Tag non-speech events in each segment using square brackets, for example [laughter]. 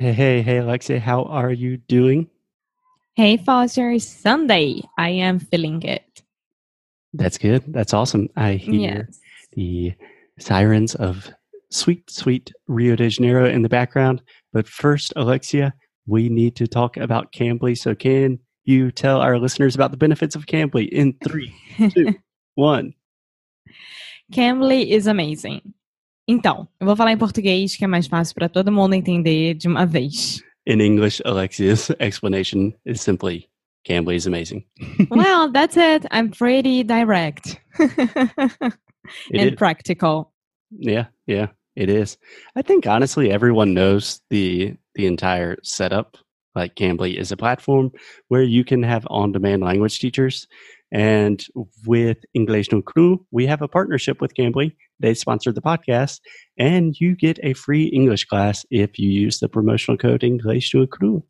Hey, hey, hey, Alexia, how are you doing? Hey, Foster, Sunday. I am feeling good. That's good. That's awesome. I hear Yes. the sirens of sweet, sweet Rio de Janeiro in the background. But first, Alexia, we need to talk about Cambly. So, can you tell our listeners about the benefits of Cambly in three, two, [laughs] one? Cambly is amazing. Então, eu vou falar em português que é mais fácil para todo mundo entender de uma vez. In English, Alexia's explanation is simply Cambly is amazing. [laughs] well, that's it. I'm pretty direct [laughs] and is- practical. Yeah, yeah, it is. I think honestly, everyone knows the the entire setup. Like Cambly is a platform where you can have on-demand language teachers, and with English no Cru, we have a partnership with Cambly. They sponsored the podcast, and you get a free English class if you use the promotional code English to accrue.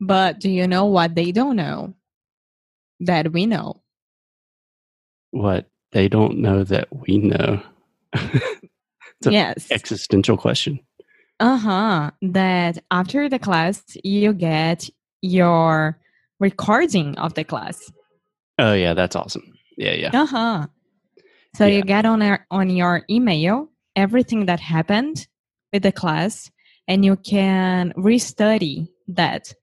But do you know what they don't know? That we know. What they don't know that we know. [laughs] Yes. Existential question. Uh huh. That after the class, you get your recording of the class. Oh yeah, that's awesome. Yeah, yeah. Uh huh. So Yeah. you get on our, on your email everything that happened with the class, and you can restudy that.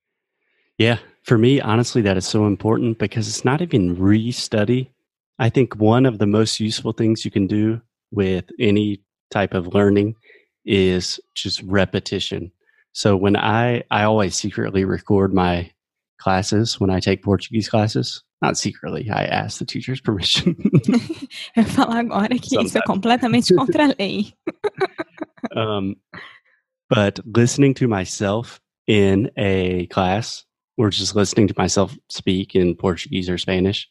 Yeah, for me, honestly, that is so important because it's not even re-study. I think one of the most useful things you can do with any type of learning is just repetition. So when I I always secretly record my classes when I take Portuguese classes. Not secretly, I ask the teacher's permission. Eu vou falar agora que isso é Sometimes. completamente [laughs] contra a lei. um, but listening to myself in a class or just listening to myself speak in Portuguese or Spanish,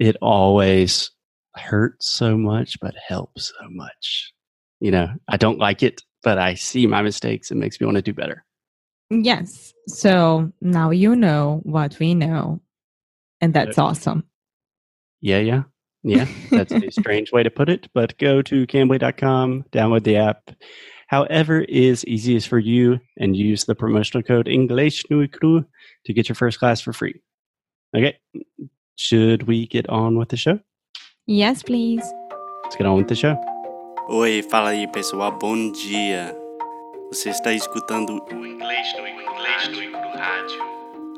it always hurts so much, but helps so much. You know, I don't like it, but I see my mistakes. It makes me want to do better. Yes. So now you know what we know, and that's awesome. Yeah, yeah. Yeah, that's a [laughs] strange way to put it, but go to Cambly.com, download the app, however is easiest for you, and use the promotional code English Nui to get your first class for free. Okay, should we get on with the show? Yes, please. Let's get on with the show. Oi, fala aí pessoal, bom dia. Você está escutando o Inglês no Inglês no Rádio.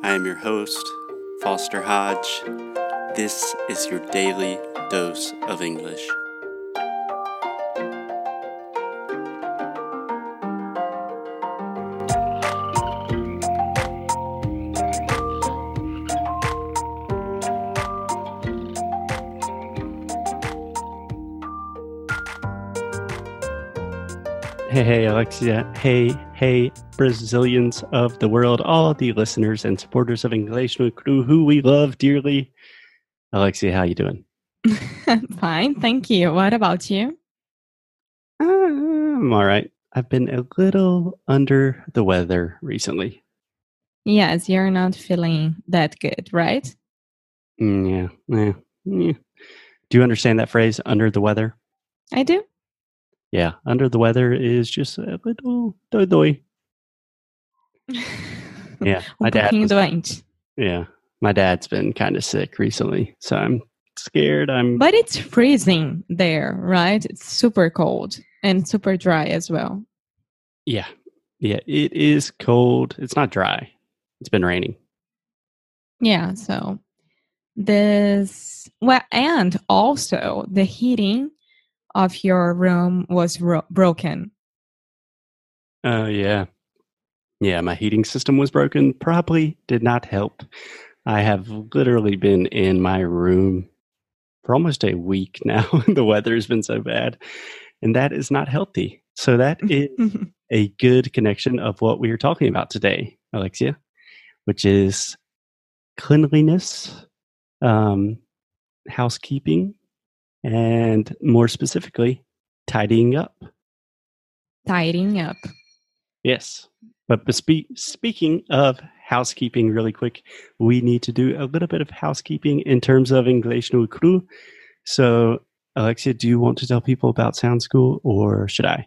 I am your host, Foster Hodge. This is your daily dose of English. Hey, hey, Alexia. Hey, hey, Brazilians of the world, all the listeners and supporters of English Nui Cru, who we love dearly. Alexia, how you doing? [laughs] Fine. Thank you. What about you? I'm all right. I've been a little under the weather recently. Yes, you're not feeling that good, right? Mm, yeah, yeah, yeah. Do you understand that phrase, under the weather? I do. Yeah, under the weather is just a little doi doi. Yeah, [laughs] my dad. was- yeah, my dad's been kind of sick recently, so I'm scared. I'm But it's freezing there, right? It's super cold and super dry as well. yeah, yeah. It is cold. It's not dry. It's been raining. Yeah, so this well and also the heating of your room was ro- broken. Oh yeah. Yeah, my heating system was broken. Probably did not help. I have literally been in my room for almost a week [laughs] now. the weather has been so bad. And that is not healthy. So that [laughs] is a good connection of what we are talking about today, Alexia, which is cleanliness, um, housekeeping, and more specifically, tidying up. Tidying up. Yes. But bespe- speaking of housekeeping, really quick, we need to do a little bit of housekeeping in terms of English no cru. So, Alexia, do you want to tell people about Sound School or should I?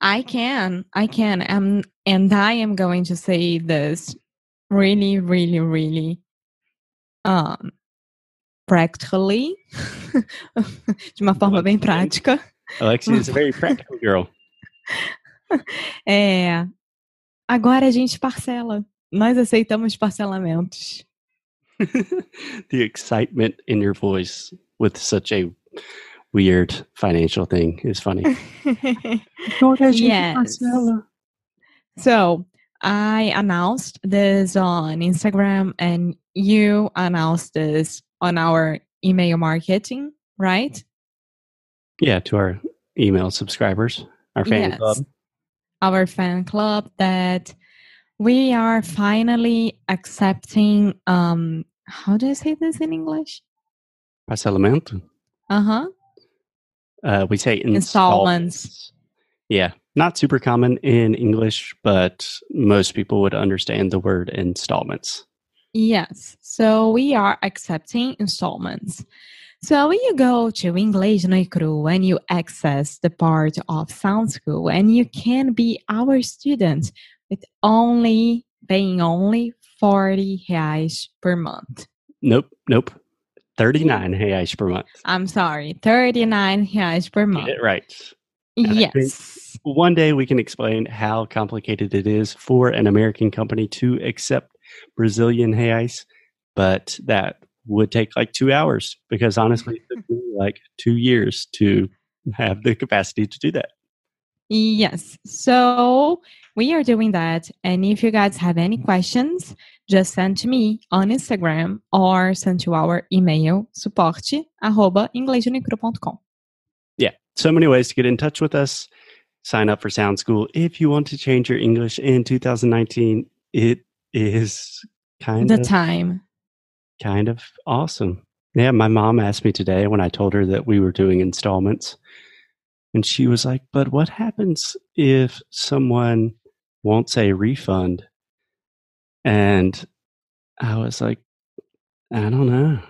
I can. I can. Um, and I am going to say this really, really, really um, practically, [laughs] de uma forma bem prática. Alexia is a very practical girl. [laughs] É, agora a gente parcela. Nós aceitamos parcelamentos. [laughs] the excitement in your voice with such a weird financial thing is funny. yes. So I announced this on Instagram and you announced this on our email marketing, right? Yeah, to our email subscribers, our fan Yes. club. Our fan club that we are finally accepting um how do I say this in English? Parcelamento. Uh-huh. Uh, we say Installments. installments. Yeah, not super common in English, but most people would understand the word installments. Yes. So we are accepting installments. So when you go to English no Cru and you access the part of Sound School and you can be our student with only paying only 40 reais per month. Nope, nope. 39 reais per month. I'm sorry, 39 reais per month. Get it right. Think- Yes. One day we can explain how complicated it is for an American company to accept Brazilian reais, but that would take like two hours because honestly, it took me like two years to have the capacity to do that. Yes. So we are doing that. And if you guys have any questions, just send to me on Instagram or send to our email suporte arroba. Yeah, so many ways to get in touch with us. Sign up for Sound School if you want to change your English in 2019. It is kind The of the time. kind of awesome. Yeah, my mom asked me today when I told her that we were doing installments. And she was like, But what happens if someone won't say refund? And I was like, I don't know.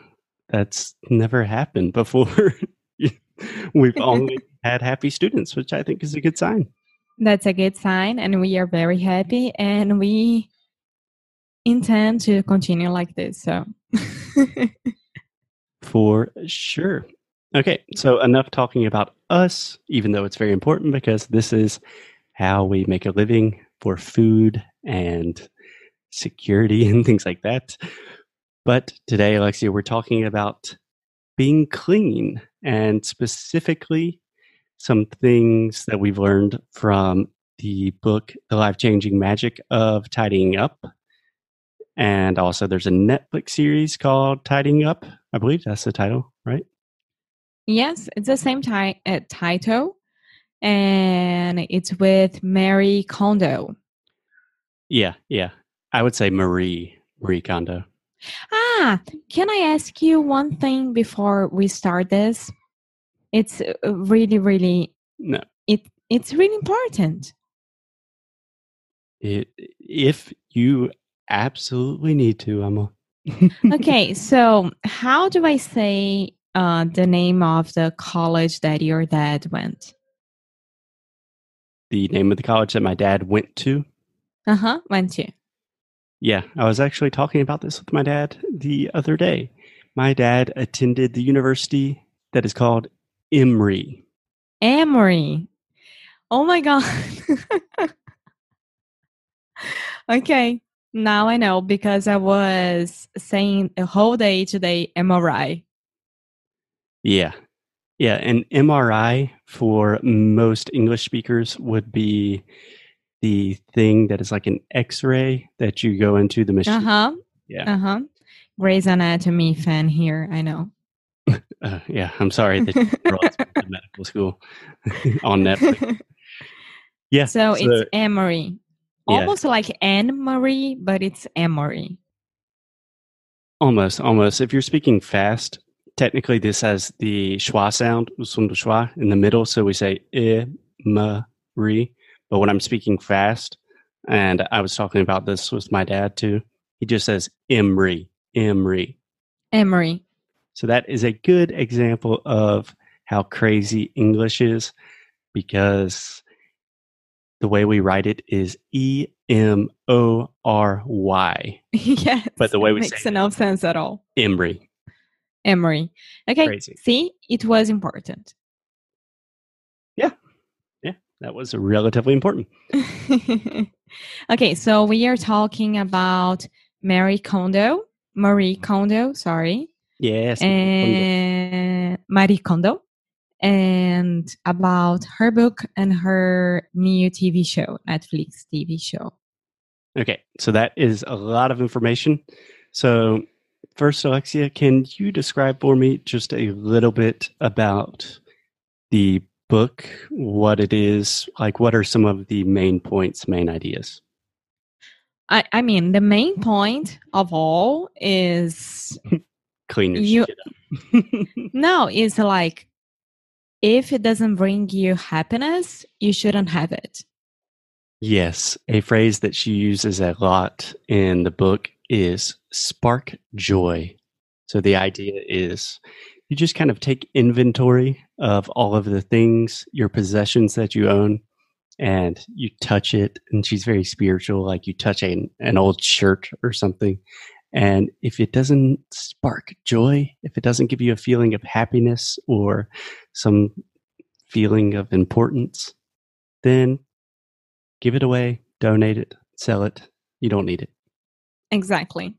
That's never happened before. [laughs] We've only [laughs] had happy students, which I think is a good sign. That's a good sign. And we are very happy and we intend to continue like this. So [laughs] For sure. Okay, so enough talking about us, even though it's very important because this is how we make a living for food and security [laughs] and things like that. But today, Alexia, we're talking about being clean and specifically some things that we've learned from the book, The Life Changing Magic of Tidying Up. And also, there's a Netflix series called Tidying Up. I believe that's the title, right? yes, it's the same ti- uh, title. And it's with Mary Kondo. Yeah, yeah. I would say Marie, Marie Kondo. Ah, can I ask you one thing before we start this? It's uh, really, really No, it. It's really important. it, if you absolutely need to, Emma. Okay, so how do I say uh, the name of the college that your dad went? the name of the college that my dad went to. Uh huh. Went to. Yeah, I was actually talking about this with my dad the other day. My dad attended the university that is called Emory. Emory. Oh my god. [laughs] okay, now I know because I was saying a whole day today MRI. Yeah. Yeah. And MRI for most English speakers would be the thing that is like an x ray that you go into the machine. Uh huh. Yeah. Uh huh. Grey's Anatomy fan here. I know. [laughs] Uh, yeah. I'm sorry that you brought to [laughs] medical school [laughs] on Netflix. Yeah. so, it's Emory. Yeah. Almost like Anne Marie, but it's Emory. almost, almost. If you're speaking fast, technically this has the schwa sound, schwa, in the middle. So we say e, ma, re. But when I'm speaking fast, and I was talking about this with my dad too, he just says Emry, Emry. Emery. So that is a good example of how crazy English is because the way we write it is E M O R Y. [laughs] yes. But the way we makes say it- no sense at all. Emery. Emery. Okay. Crazy. See, it was important. Yeah. Yeah. That was relatively important. [laughs] okay, so we are talking about Mary Kondo, Marie Kondo, sorry, Yes. and Marie Kondo, and about her book and her new TV show, Netflix TV show. Okay, so that is a lot of information. So, first, Alexia, can you describe for me just a little bit about the book, what it is, like what are some of the main points, main ideas? I, I mean, the main point of all is [laughs] Clean your You- shit up. [laughs] no, it's like if it doesn't bring you happiness, you shouldn't have it. yes, a phrase that she uses a lot in the book is spark joy. So, the idea is you just kind of take inventory of all of the things, your possessions that you own, and you touch it. And she's very spiritual, like you touch a, an old shirt or something. And if it doesn't spark joy, if it doesn't give you a feeling of happiness or some feeling of importance, then give it away, donate it, sell it. You don't need it. Exactly.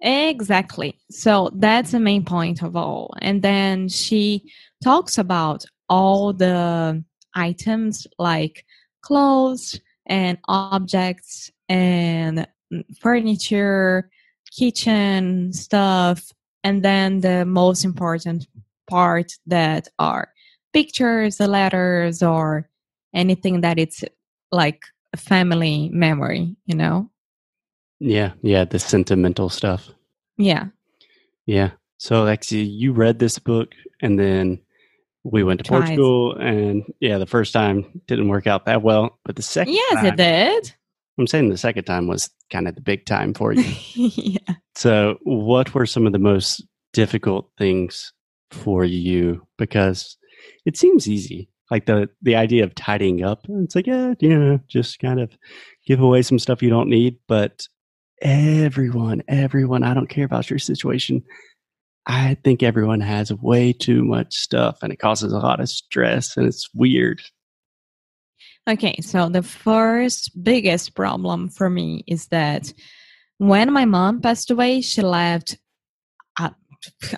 Exactly. So that's the main point of all. And then she talks about all the items like clothes and objects and furniture, kitchen stuff, and then the most important part that are pictures, letters, or anything that it's like a family memory, you know? Yeah, yeah, the sentimental stuff. Yeah. Yeah. So, Alexia, you read this book and then we went to Tried. Portugal. And yeah, the first time didn't work out that well. But the second Yes, time, it did. I'm saying the second time was kind of the big time for you. [laughs] yeah. so, what were some of the most difficult things for you? Because it seems easy. Like the, the idea of tidying up, it's like, yeah, you know, just kind of give away some stuff you don't need. But everyone, everyone, I don't care about your situation. I think everyone has way too much stuff and it causes a lot of stress and it's weird. Okay, so the first biggest problem for me is that when my mom passed away, she left.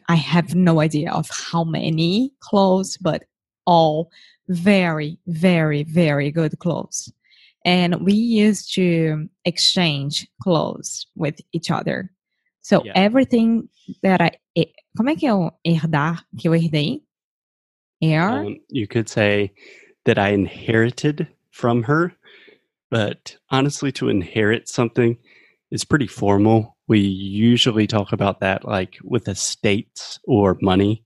I have no idea of how many clothes, but all very, very, very good clothes. And we used to exchange clothes with each other. So Yeah. everything that I. Como é que o herdar que eu herdei? Air? Um, you could say that I inherited from her, but honestly, to inherit something is pretty formal. We usually talk about that like with estates or money.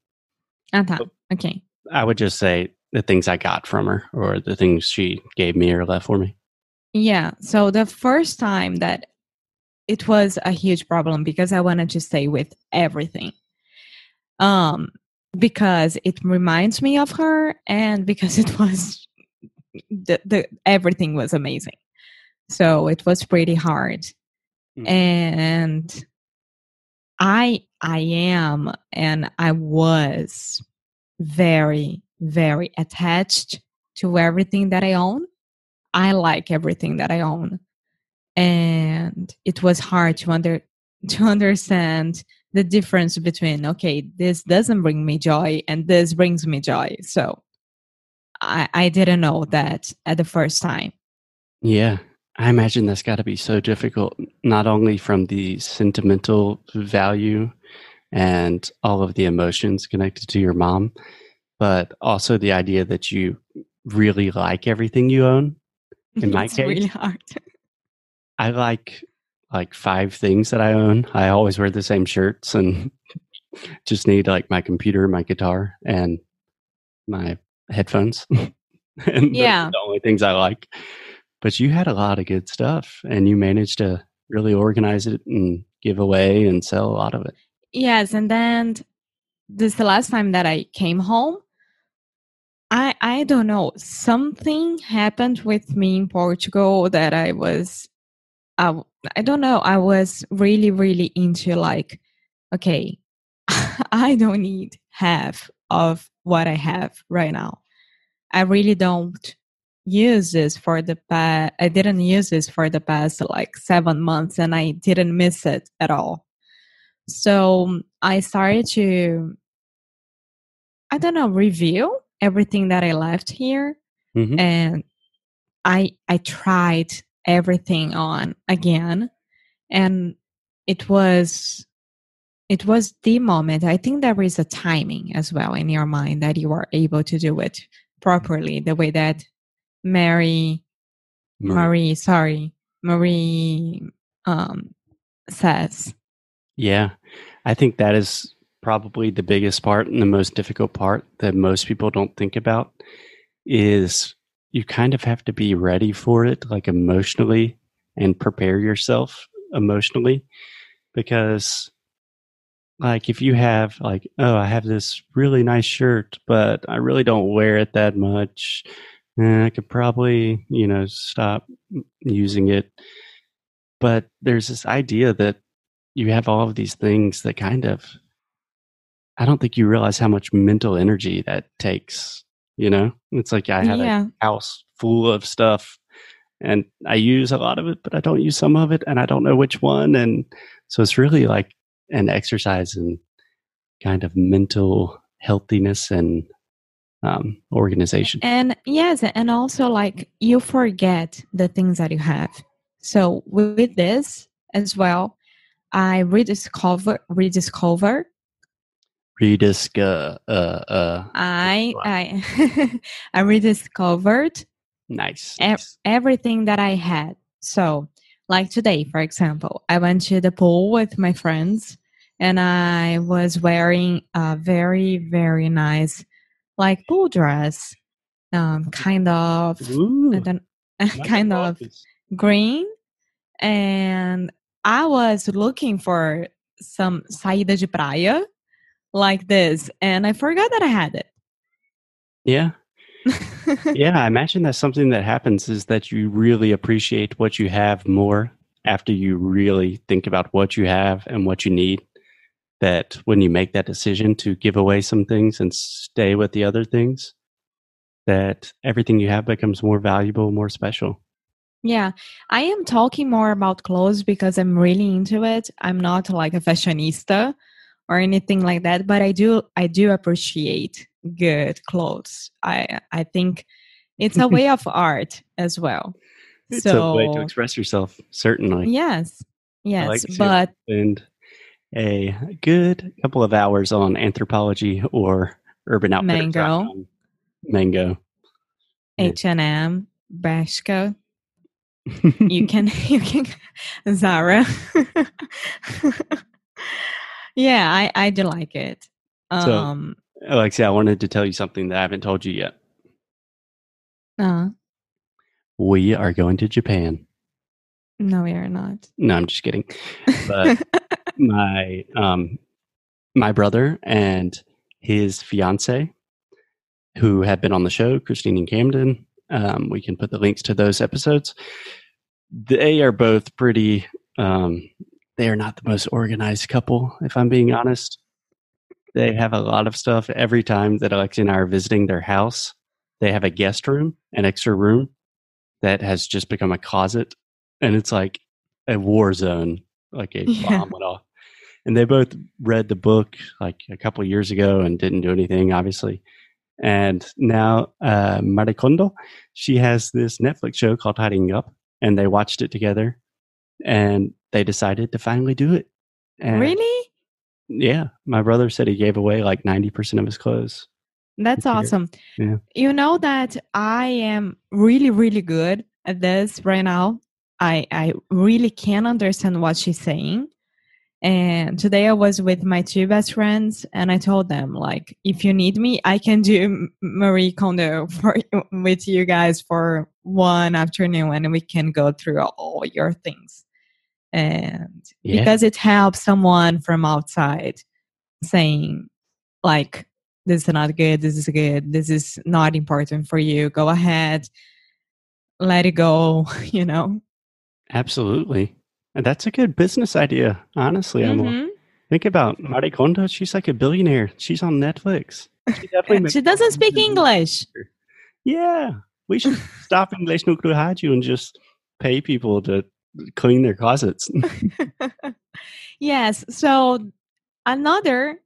Ah, tá. oh. Ok. I would just say the things I got from her or the things she gave me or left for me. Yeah. So the first time that it was a huge problem because I wanted to stay with everything. Um because it reminds me of her and because it [laughs] was the, the everything was amazing. So it was pretty hard. Mm. And I I am and I was very very attached to everything that I own. I like everything that I own. And it was hard to under [laughs] to understand the difference between okay, this doesn't bring me joy and this brings me joy. So I, I didn't know that at the first time. Yeah. I imagine that's got to be so difficult, not only from the sentimental value and all of the emotions connected to your mom, but also the idea that you really like everything you own. [laughs] In my it's case- really hard. I like like five things that I own. I always wear the same shirts and [laughs] just need like my computer, my guitar, and my headphones. [laughs] and Yeah. the only things I like. But you had a lot of good stuff and you managed to really organize it and give away and sell a lot of it. Yes, and then this the last time that I came home. I I don't know. Something happened with me in Portugal that I was I I don't know. I was really really into like okay, [laughs] I don't need half of what I have right now. I really don't use this for the past I didn't use this for the past like 7 months and I didn't miss it at all. So I started to I don't know, review everything that I left here Mhm. and I I tried everything on again and it was it was the moment. I think there is a timing as well in your mind that you are able to do it properly the way that Mary Marie. Marie sorry Marie um says. Yeah. I think that is probably the biggest part and the most difficult part that most people don't think about is you kind of have to be ready for it like emotionally and prepare yourself emotionally because like if you have like oh I have this really nice shirt but I really don't wear it that much eh, I could probably you know stop using it but there's this idea that you have all of these things that kind of I don't think you realize how much mental energy that takes. You know, it's like I have Yeah. a house full of stuff and I use a lot of it, but I don't use some of it and I don't know which one. And so it's really like an exercise in kind of mental healthiness and um, organization. And yes, and also like you forget the things that you have. So with this as well, I rediscover rediscover Rediscover. Uh, uh, I I [laughs] I rediscovered nice. ev- nice. everything that I had. So, like today, for example, I went to the pool with my friends and I was wearing a very, very nice, like pool dress, um, kind of, Ooh, [laughs] kind of green. And I was looking for some saída de praia like this, and I forgot that I had it. Yeah. [laughs] yeah, I imagine that's something that happens is that you really appreciate what you have more after you really think about what you have and what you need. That when you make that decision to give away some things and stay with the other things, that everything you have becomes more valuable, more special. Yeah, I am talking more about clothes because I'm really into it. I'm not like a fashionista or anything like that, but I do I do appreciate good clothes. I I think it's a [laughs] way of art as well. It's so a way to express yourself, certainly. yes, yes, like but Spend a good couple of hours on Anthropologie or urban outfitters. Mango. Mango. H and M, Bershka, [laughs] you can [laughs] you can Zara. [laughs] yeah, I I do like it. So- Um, Alexia, I wanted to tell you something that I haven't told you yet. uh, We are going to Japan. no, we are not. No, I'm just kidding. But my um my brother and his fiance, who have been on the show, Christine and Camden. Um, we can put the links to those episodes. They are both pretty. Um, they are not the most organized couple, if I'm being honest. They have a lot of stuff. Every time that Alexia and I are visiting their house, they have a guest room, an extra room that has just become a closet, and it's like a war zone, like a [laughs] Yeah. bomb went off. And they both read the book like a couple of years ago and didn't do anything, obviously. And now uh, Marie Kondo, she has this Netflix show called Tidying Up, and they watched it together, and they decided to finally do it. And really? Yeah, my brother said he gave away like ninety percent of his clothes. That's awesome. Yeah. You know that I am really, really good at this right now. I I really can understand what she's saying. And today I was with my two best friends, and I told them like, if you need me, I can do Marie Kondo for with you guys for one afternoon, and we can go through all your things. And Yeah. because it helps someone from outside saying, like, this is not good, this is good, this is not important for you. Go ahead, let it go, [laughs] you know. Absolutely. And that's a good business idea, honestly. I'm Mhm. think about Marie Kondo. She's like a billionaire. She's on Netflix. She definitely [laughs] she doesn't speak. English. Yeah. We should stop English no Haju and just pay people to clean their closets. [laughs] yes. So another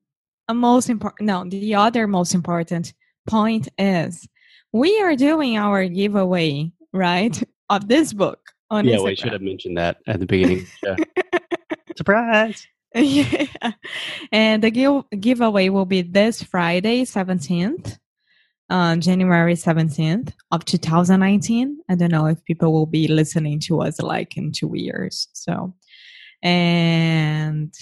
a most important no, the other most important point is we are doing our giveaway, right? Of this book on yeah, Instagram. we should have mentioned that at the beginning. [laughs] Surprise. [laughs] yeah. And the give- giveaway will be this Friday, 17th, uh, January 17th of 2019. I don't know if people will be listening to us like in two years. So, and,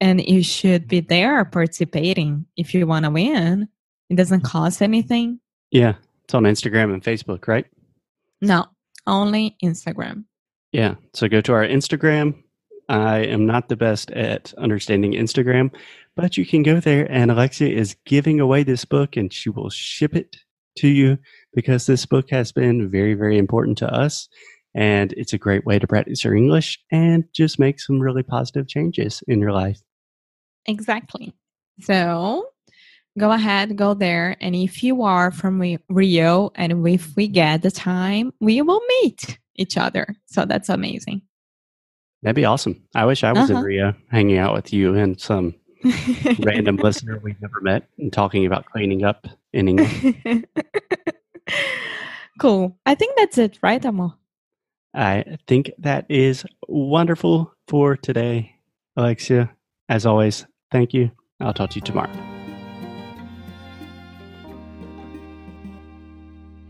and you should be there participating if you want to win. It doesn't cost anything. Yeah. It's on Instagram and Facebook, right? No, only Instagram. Yeah. So go to our Instagram. I am not the best at understanding Instagram, but you can go there and Alexia is giving away this book and she will ship it to you because this book has been very, very important to us. And it's a great way to practice your English and just make some really positive changes in your life. Exactly. So go ahead, go there. And if you are from Rio and if we get the time, we will meet each other. So that's amazing. That'd be awesome. I wish I was in Uh-huh. Rio hanging out with you and some [laughs] random listener we've never met and talking about cleaning up in England. [laughs] cool. I think that's it, right, Amor? I think that is wonderful for today, Alexia. As always, thank you. I'll talk to you tomorrow.